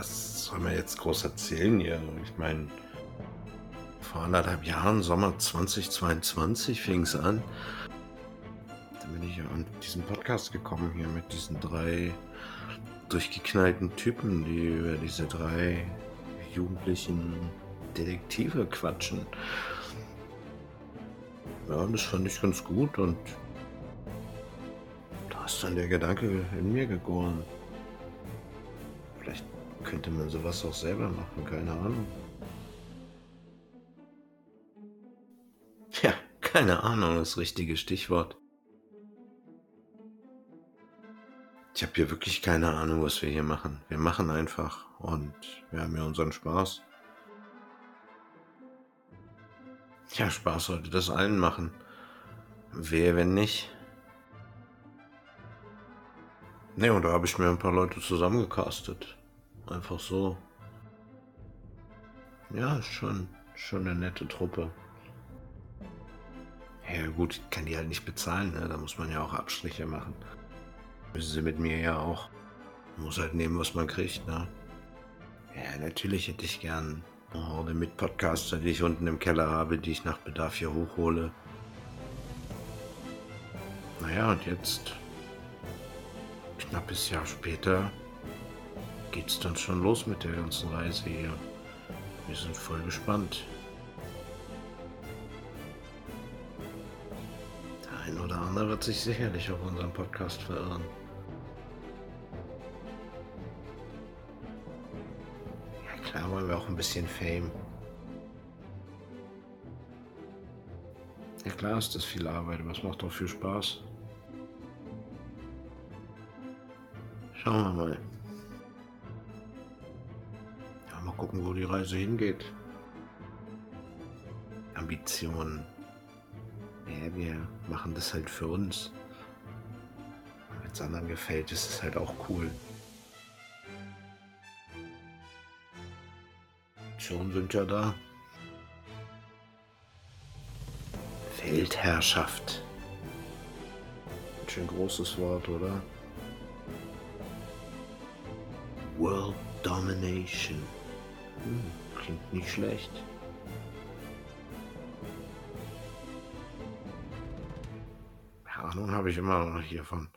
was soll man jetzt groß erzählen hier? Ich meine, vor anderthalb Jahren, Sommer 2022, fing es an. Da bin ich an diesen Podcast gekommen hier mit diesen drei durchgeknallten Typen, die über diese drei jugendlichen Detektive quatschen. Ja, das fand ich ganz gut und da ist dann der Gedanke in mir gegoren. Vielleicht könnte man sowas auch selber machen, keine Ahnung. Ja, keine Ahnung, das richtige Stichwort. Ich habe hier wirklich keine Ahnung, was wir hier machen. Wir machen einfach und wir haben ja unseren Spaß. Ja, Spaß sollte das allen machen. Wer, wenn nicht? Ne, und da habe ich mir ein paar Leute zusammengecastet. Einfach so. Ja, schon, schon eine nette Truppe. Ja gut, ich kann die halt nicht bezahlen, ne? da muss man ja auch Abstriche machen. Müssen sie mit mir ja auch. Man muss halt nehmen, was man kriegt, ne? Ja, natürlich hätte ich gern eine Horde mit Podcaster, die ich unten im Keller habe, die ich nach Bedarf hier hochhole. Naja, und jetzt, knappes Jahr später, geht's dann schon los mit der ganzen Reise hier. Wir sind voll gespannt. Der ein oder andere wird sich sicherlich auf unseren Podcast verirren. Ja klar wollen wir auch ein bisschen Fame. Ja klar ist das viel Arbeit, aber es macht auch viel Spaß. Schauen wir mal. Gucken, wo die Reise hingeht. Ambitionen. Ja, wir machen das halt für uns. Wenn es anderen gefällt, ist es halt auch cool. Schon sind ja da. Weltherrschaft. Ein schön großes Wort, oder? World Domination. Klingt nicht schlecht. Ahnung habe ich immer noch hiervon.